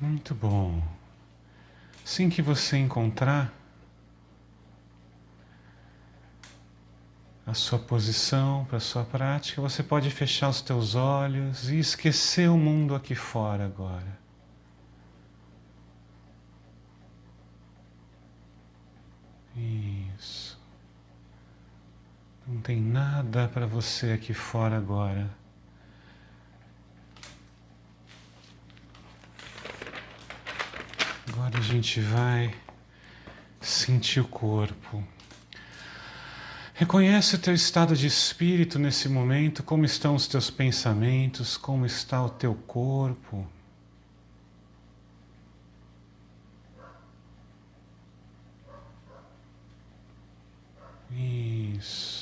Muito bom. Assim que você encontrar a sua posição para a sua prática, você pode fechar os teus olhos e esquecer o mundo aqui fora agora. Isso. Não tem nada para você aqui fora agora. Agora a gente vai sentir o corpo. Reconhece o teu estado de espírito nesse momento, como estão os teus pensamentos, como está o teu corpo. Isso.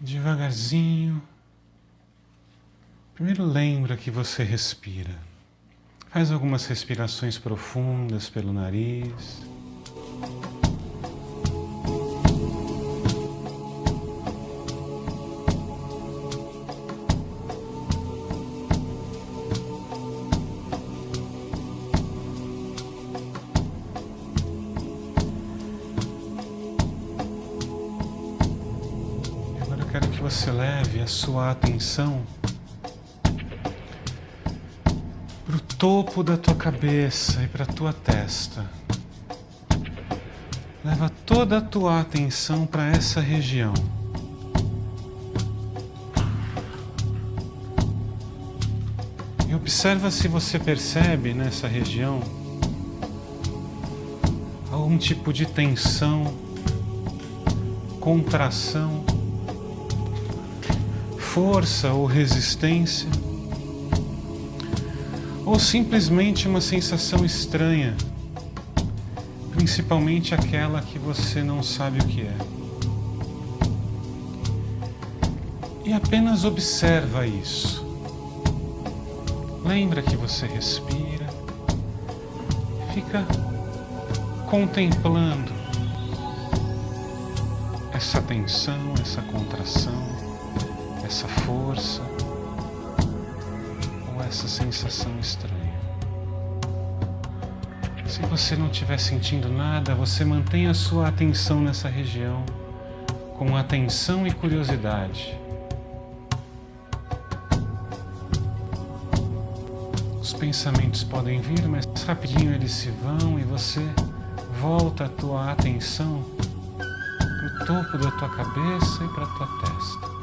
Devagarzinho. Primeiro lembra que você respira. Faz algumas respirações profundas pelo nariz. Sua atenção para o topo da tua cabeça e para a tua testa. Leva toda a tua atenção para essa região. E observa se você percebe nessa região algum tipo de tensão, contração, força ou resistência ou simplesmente uma sensação estranha, principalmente aquela que você não sabe o que é. E apenas observa isso. Lembra que você respira, fica contemplando essa tensão, essa contração, essa força essa sensação estranha. Se você não estiver sentindo nada, você mantém a sua atenção nessa região com atenção e curiosidade. Os pensamentos podem vir, mas rapidinho eles se vão e você volta a tua atenção para o topo da tua cabeça e para a tua testa.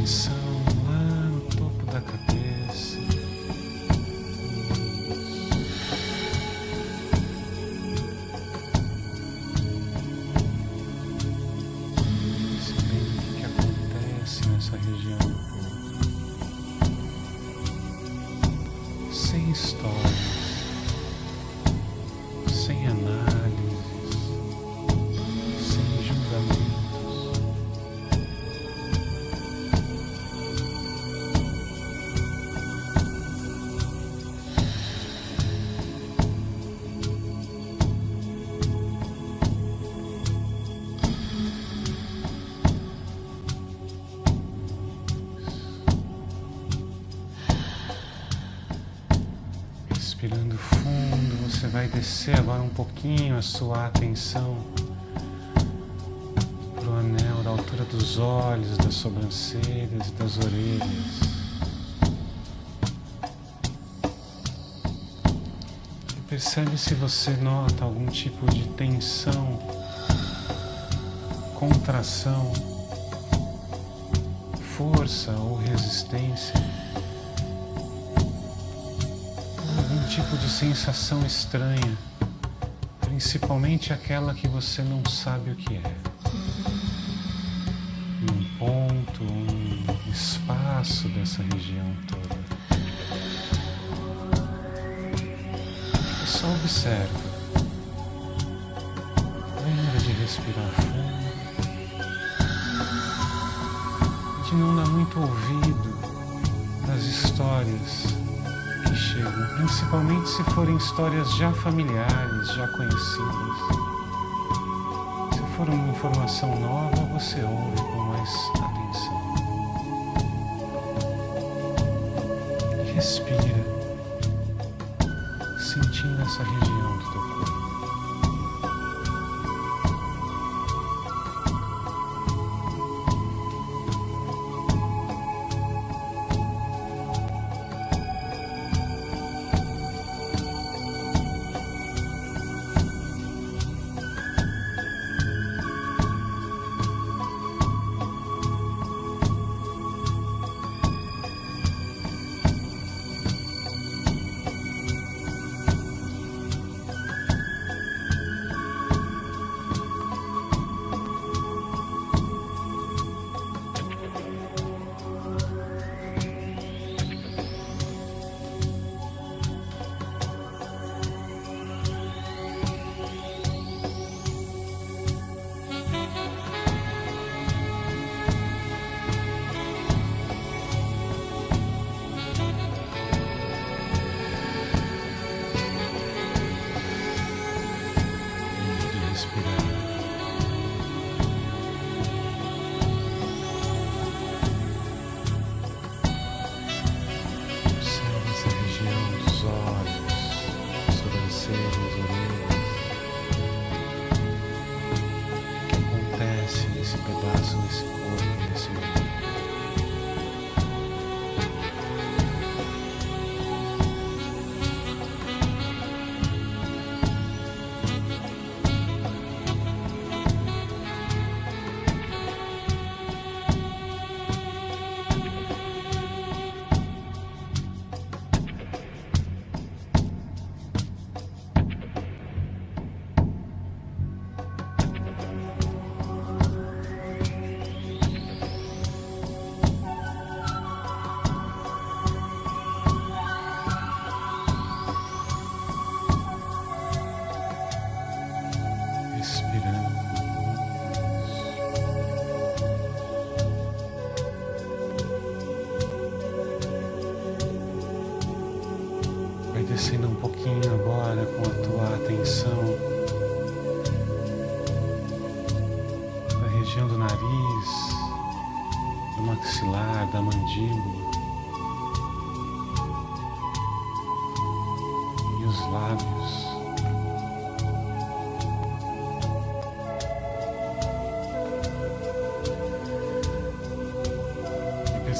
E descer agora um pouquinho a sua atenção para o anel da altura dos olhos, das sobrancelhas e das orelhas. E percebe se você nota algum tipo de tensão, contração, força ou resistência. tipo de sensação estranha, principalmente aquela que você não sabe o que é. Um ponto, um espaço dessa região toda. Só observa. Lembra de respirar fundo. De não dar muito ouvido principalmente se forem histórias já familiares, já conhecidas. Se for uma informação nova, você ouve com mais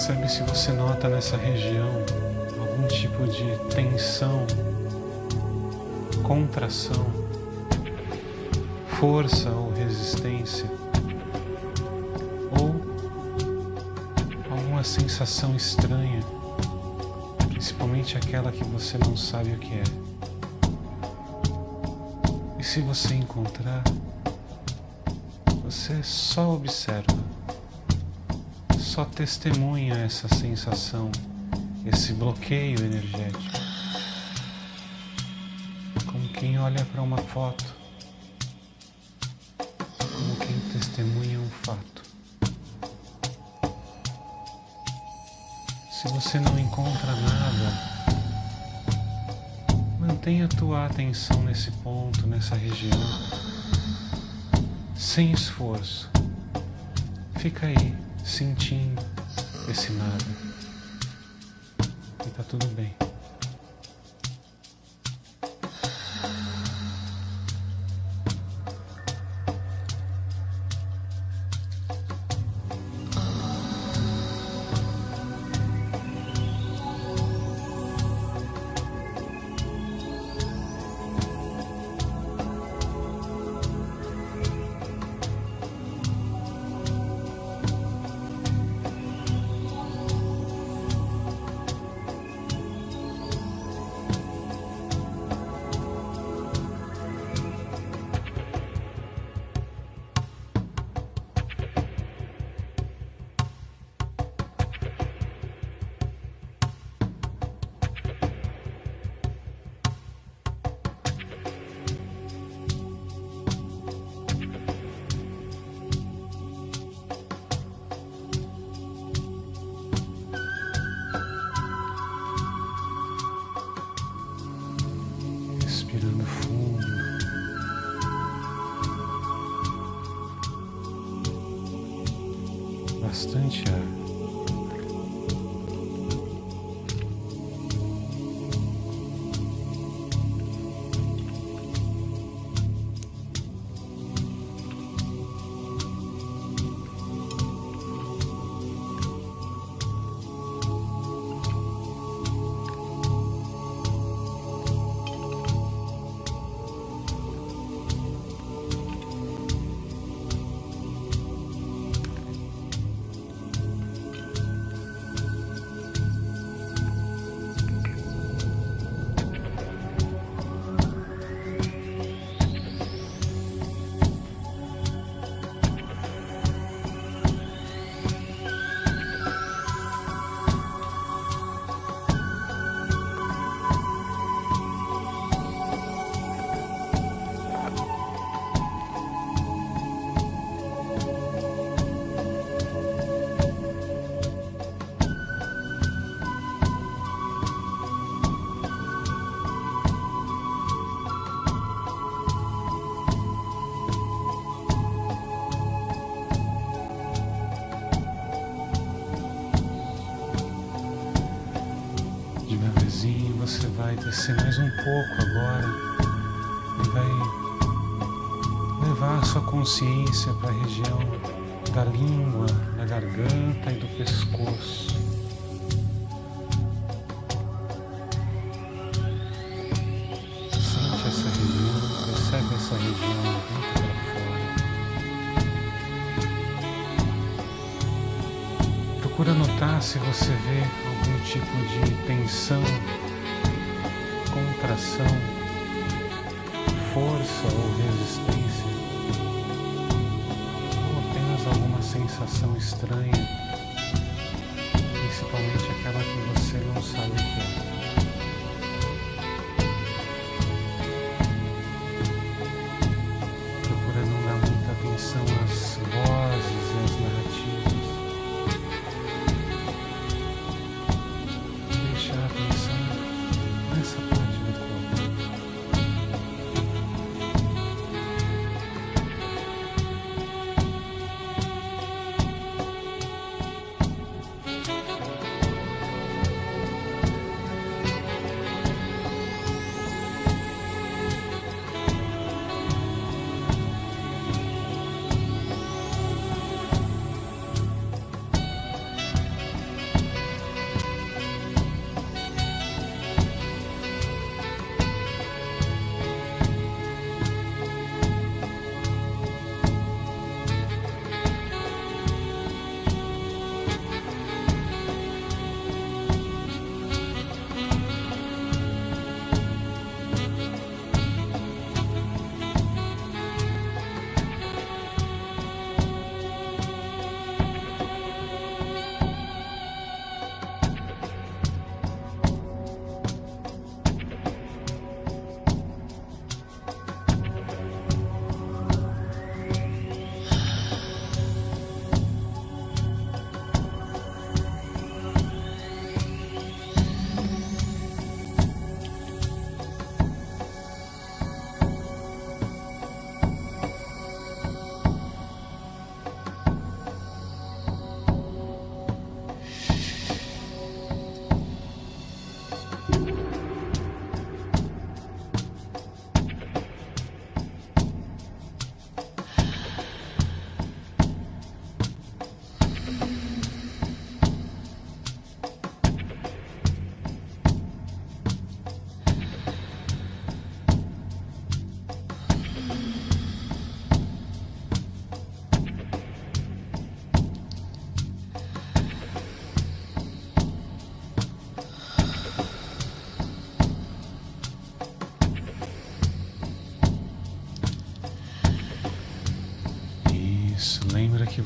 percebe se você nota nessa região algum tipo de tensão, contração, força ou resistência, ou alguma sensação estranha, principalmente aquela que você não sabe o que é. E se você encontrar, você só observa, só testemunha essa sensação esse bloqueio energético. Como quem olha para uma foto, como quem testemunha um fato. Se você não encontra nada, mantenha a tua atenção nesse ponto, nessa região, sem esforço. Fica aí, sentindo esse nada e tá tudo bem. Mais um pouco agora e vai levar sua consciência para a região da língua, da garganta e do pescoço. Sente essa região, percebe essa região dentro para fora. Procura notar se você vê algum tipo de tensão contração, força ou resistência, ou apenas alguma sensação estranha,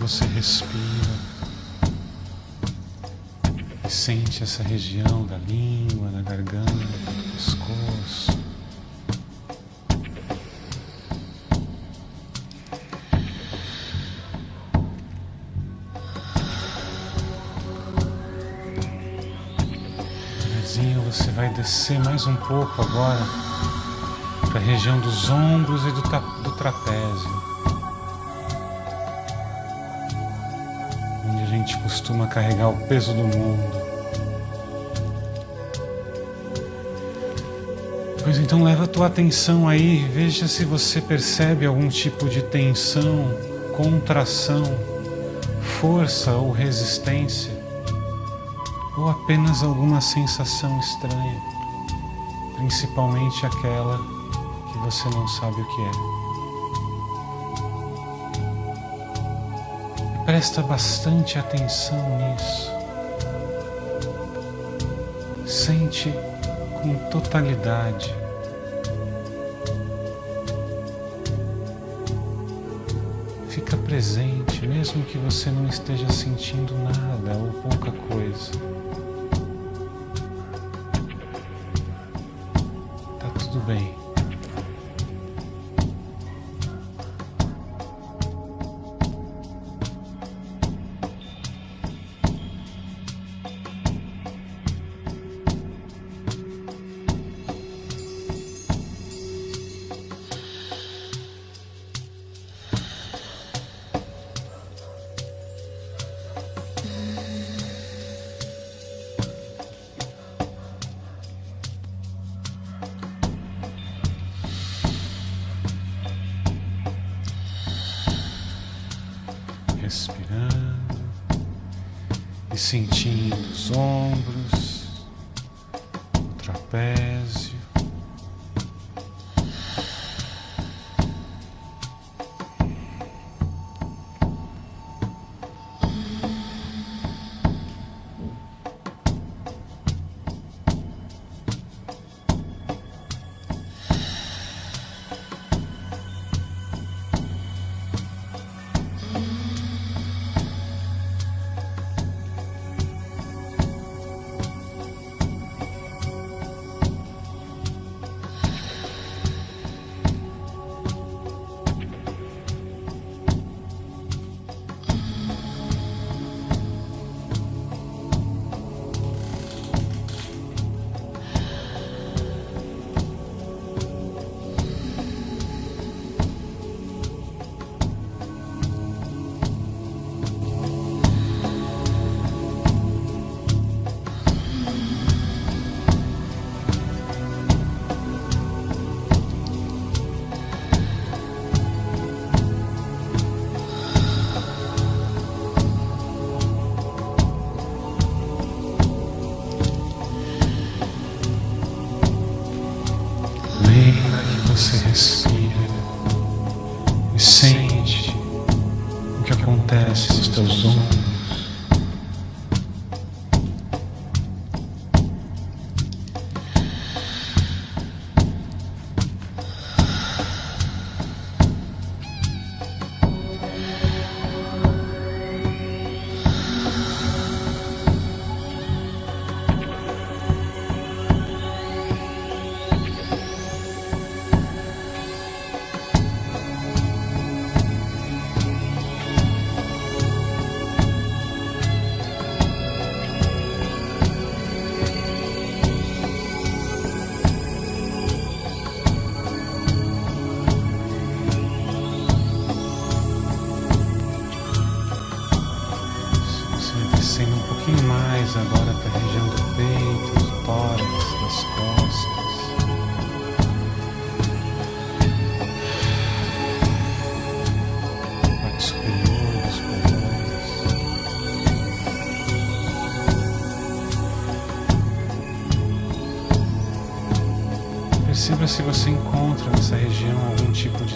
você respira e sente essa região da língua, da garganta, do pescoço. Devagarzinho você vai descer mais um pouco agora para a região dos ombros e do, do trapézio. Mente costuma carregar o peso do mundo. Pois então leva a tua atenção aí, veja se você percebe algum tipo de tensão, contração, força ou resistência, ou apenas alguma sensação estranha, principalmente aquela que você não sabe o que é. Presta bastante atenção nisso. Sente com totalidade. Fica presente, mesmo que você não esteja sentindo nada ou pouca coisa. Tá tudo bem.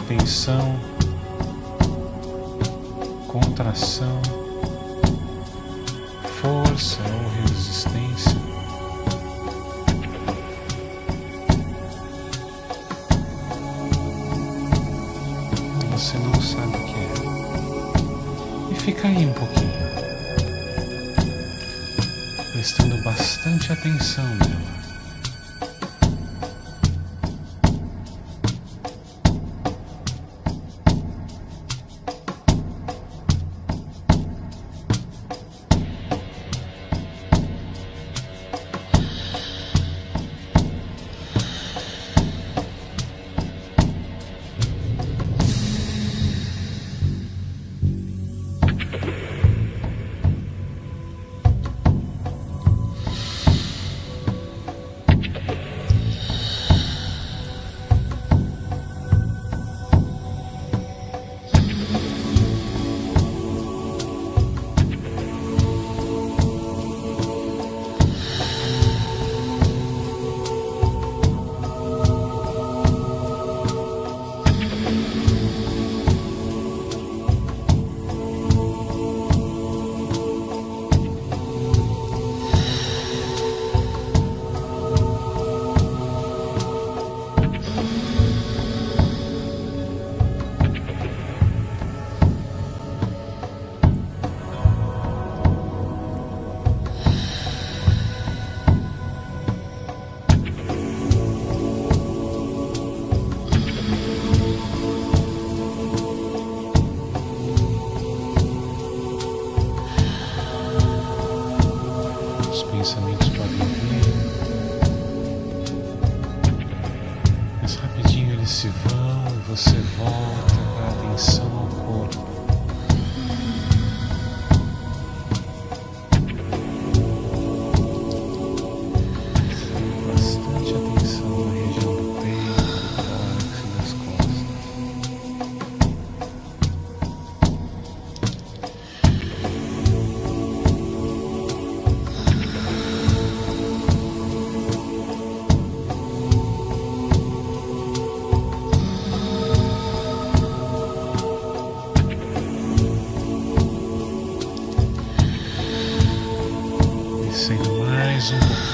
Tensão, contração força ou resistência. Você não sabe o que é. E fica aí um pouquinho, prestando bastante atenção nela.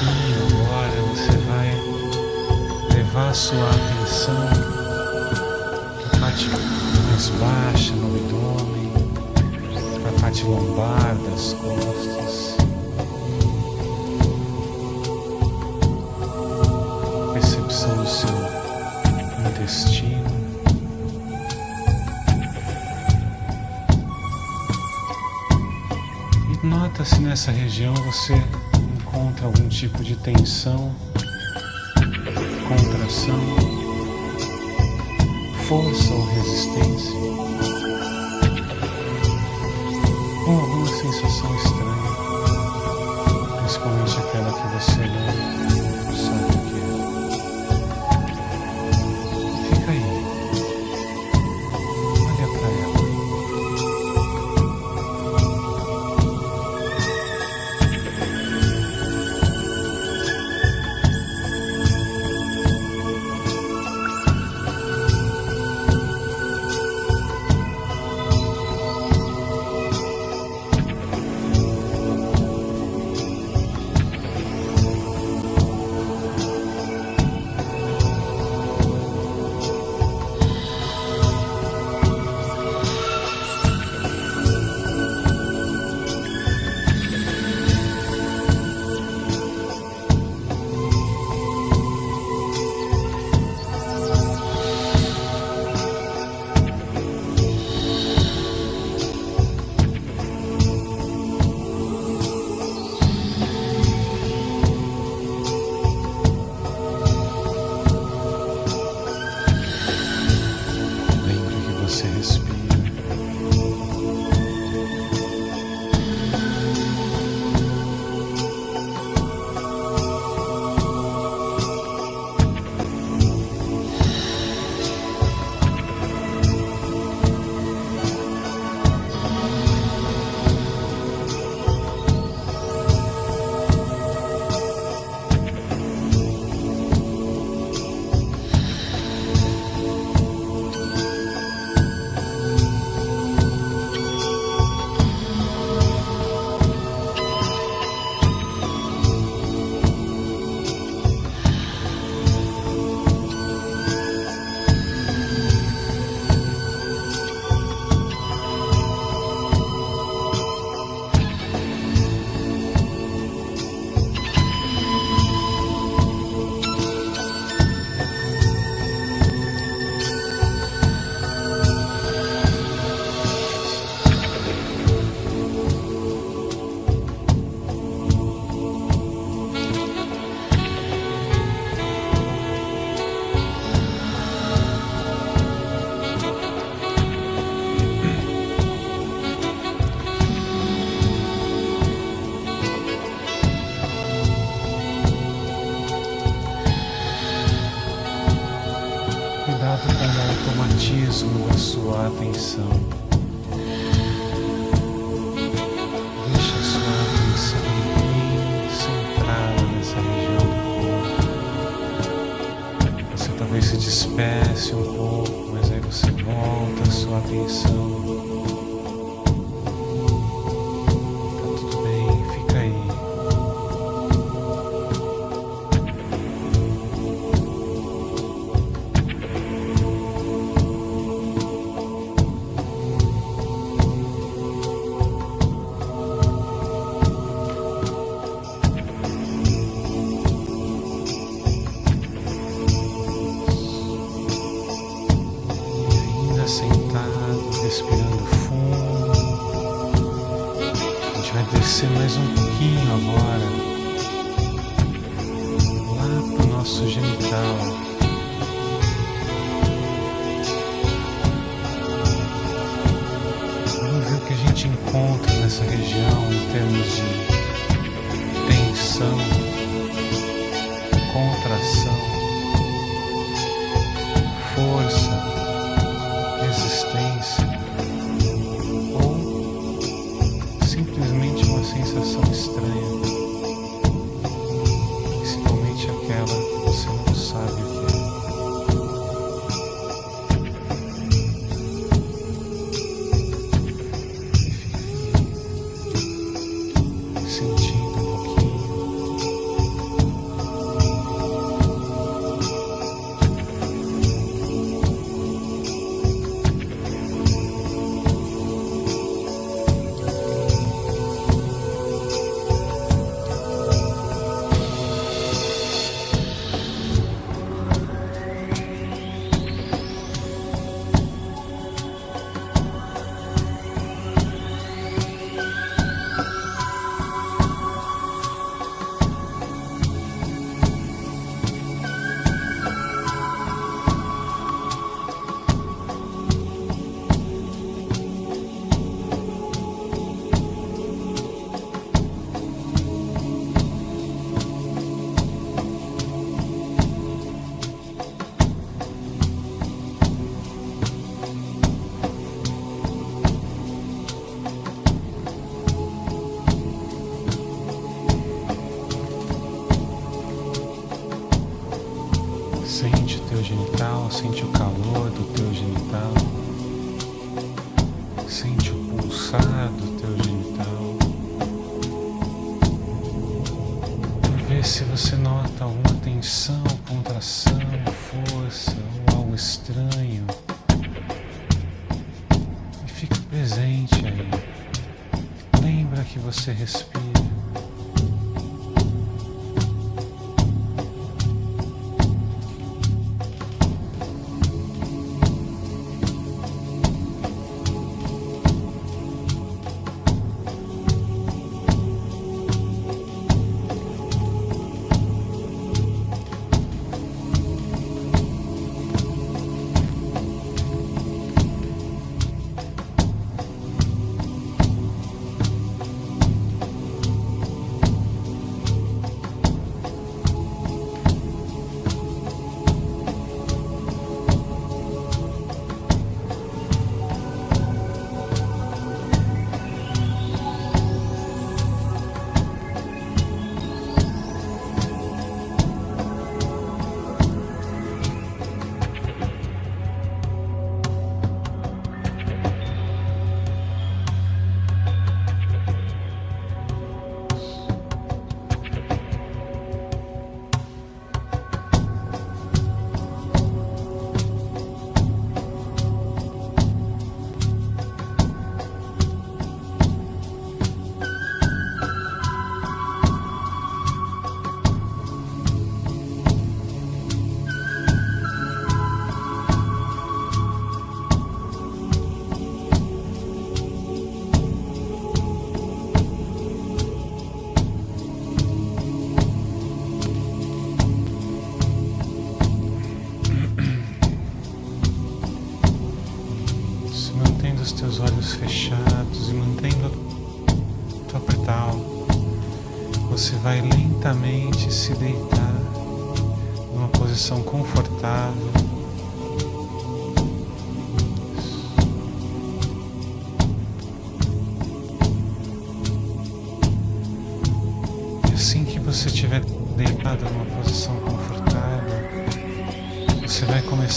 Agora, você vai levar a sua atenção para a parte mais baixa no abdômen, para a parte lombar das costas. Percepção do seu intestino. Nota se nessa região você encontra algum tipo de tensão, contração, força ou resistência, ou alguma sensação estranha, principalmente aquela que você não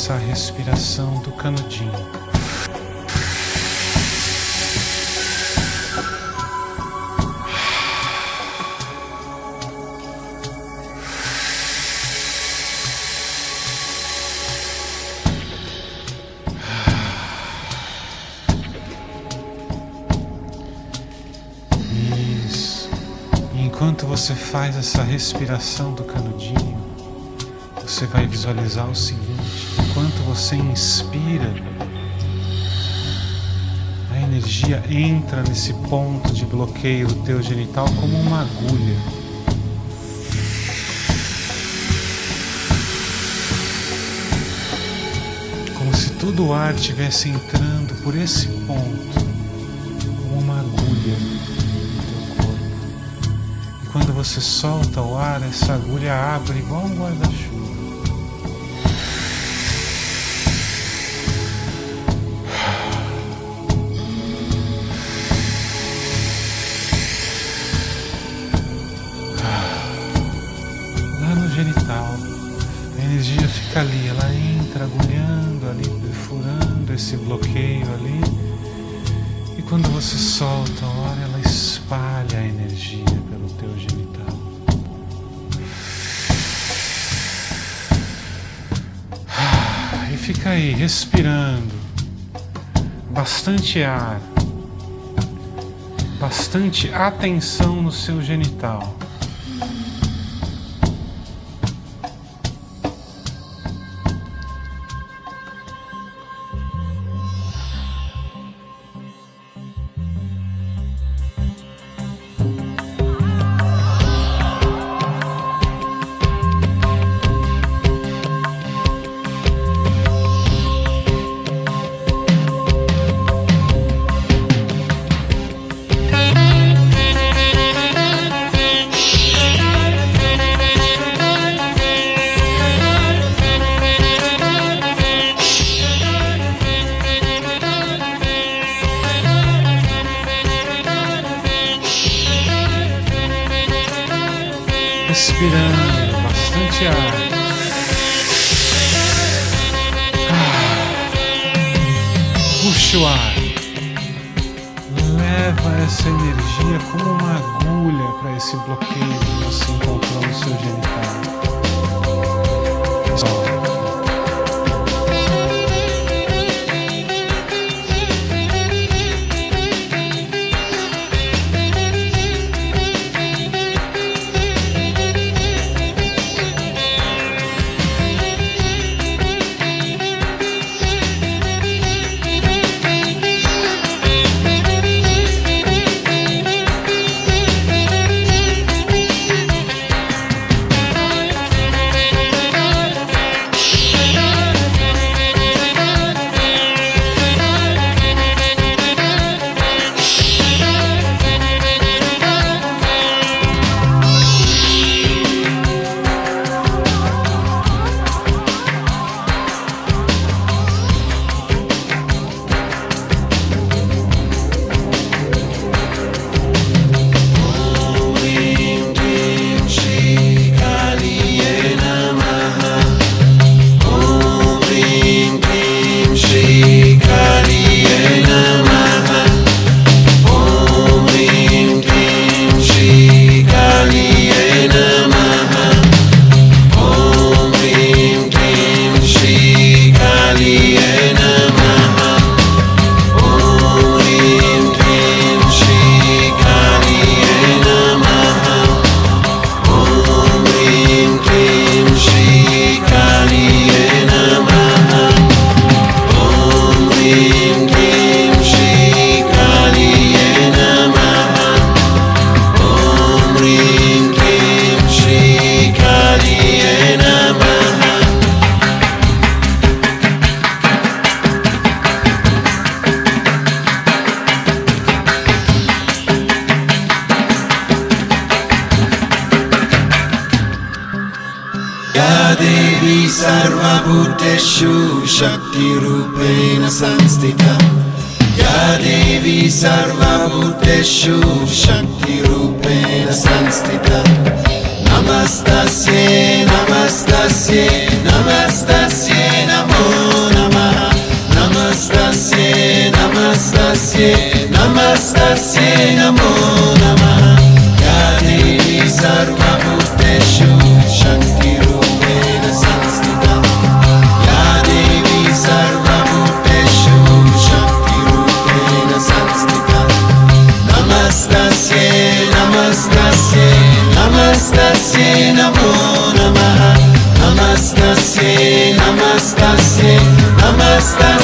vai começar a respiração do canudinho. Enquanto você faz essa respiração do canudinho, você vai visualizar o seguinte: você inspira, a energia entra nesse ponto de bloqueio do teu genital como uma agulha. Como se todo o ar estivesse entrando por esse ponto, como uma agulha no teu corpo. E quando você solta o ar, essa agulha abre igual um guarda-chuva. Bastante ar. Bastante atenção no seu genital.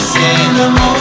In the morning.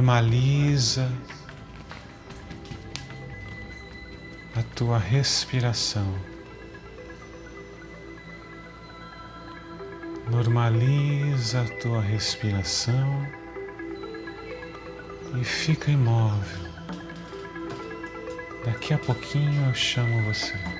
Normaliza a tua respiração. Normaliza a tua respiração e fica imóvel. Daqui a pouquinho eu chamo você.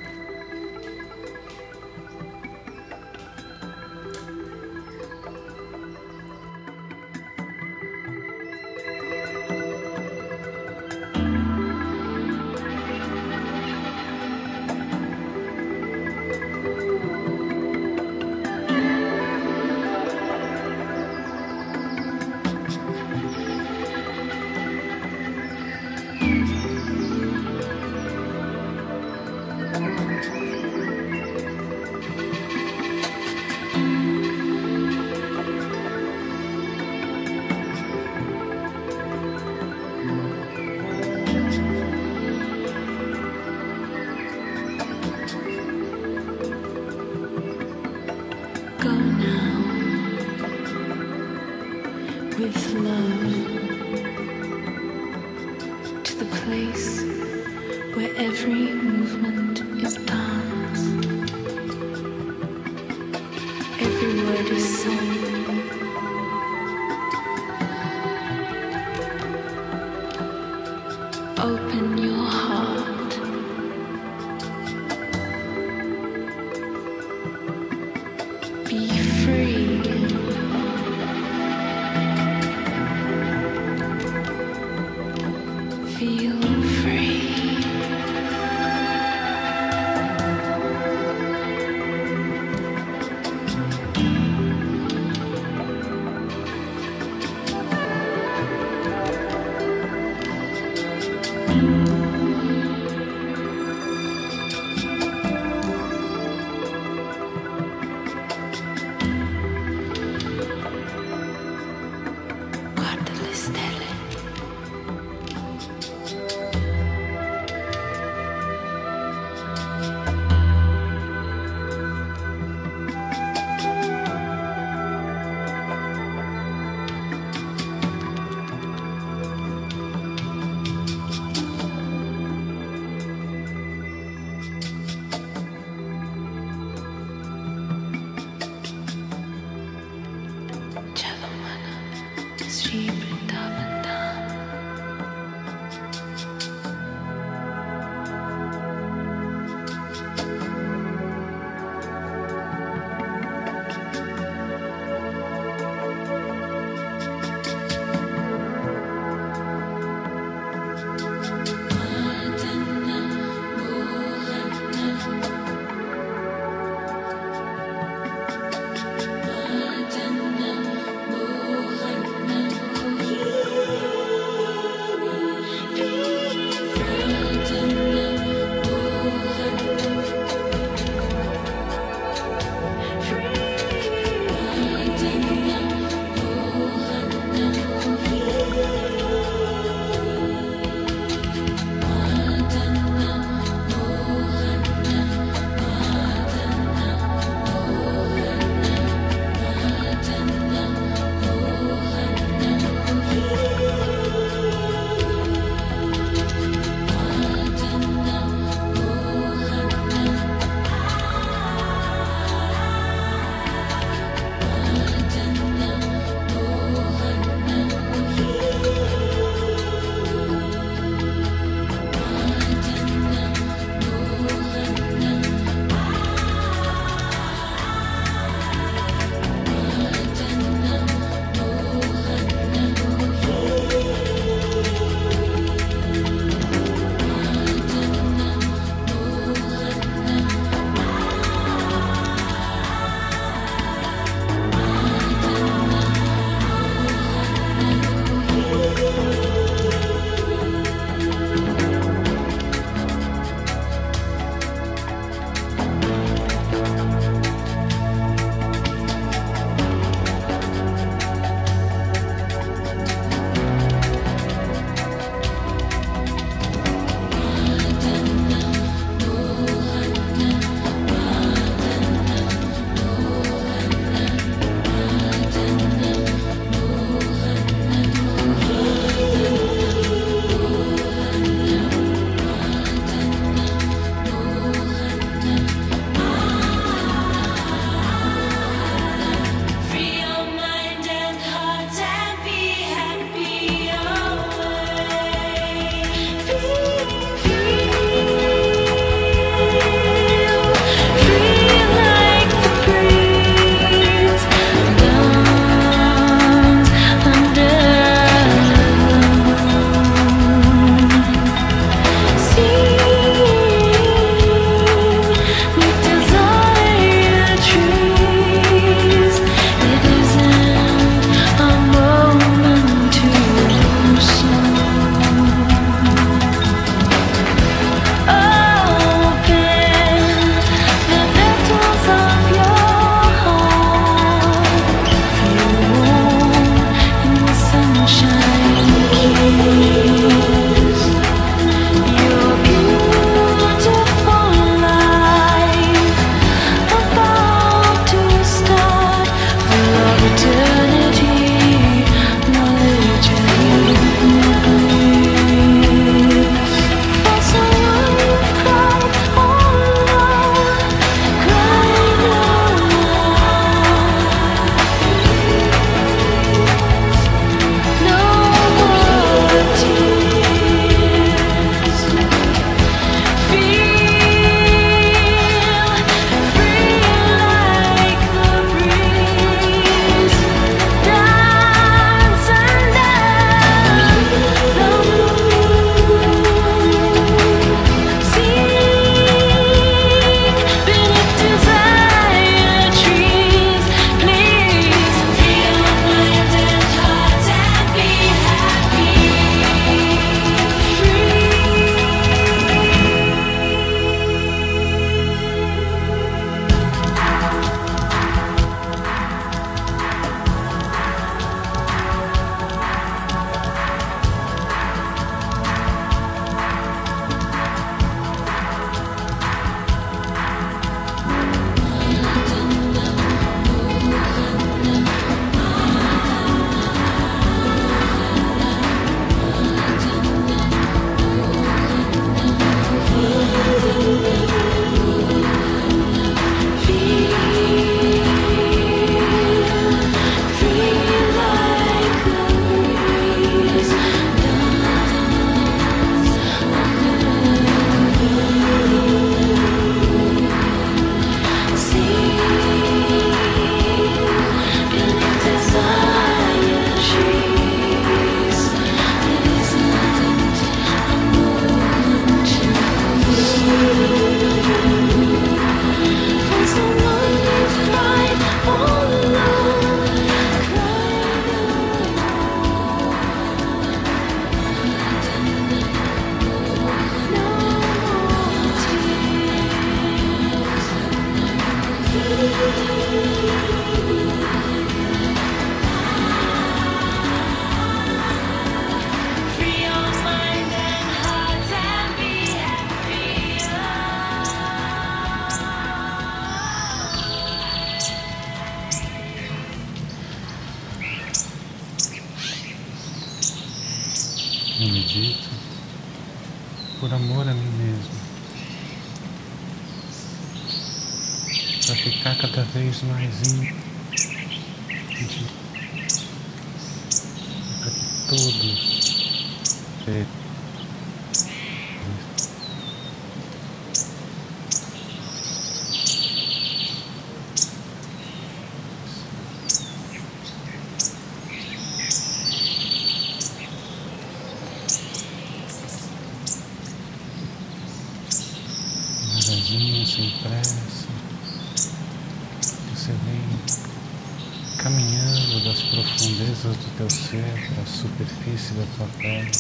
superfície da tua pele.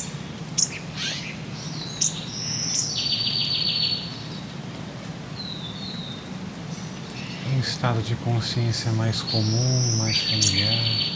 Um estado de consciência mais comum, mais familiar.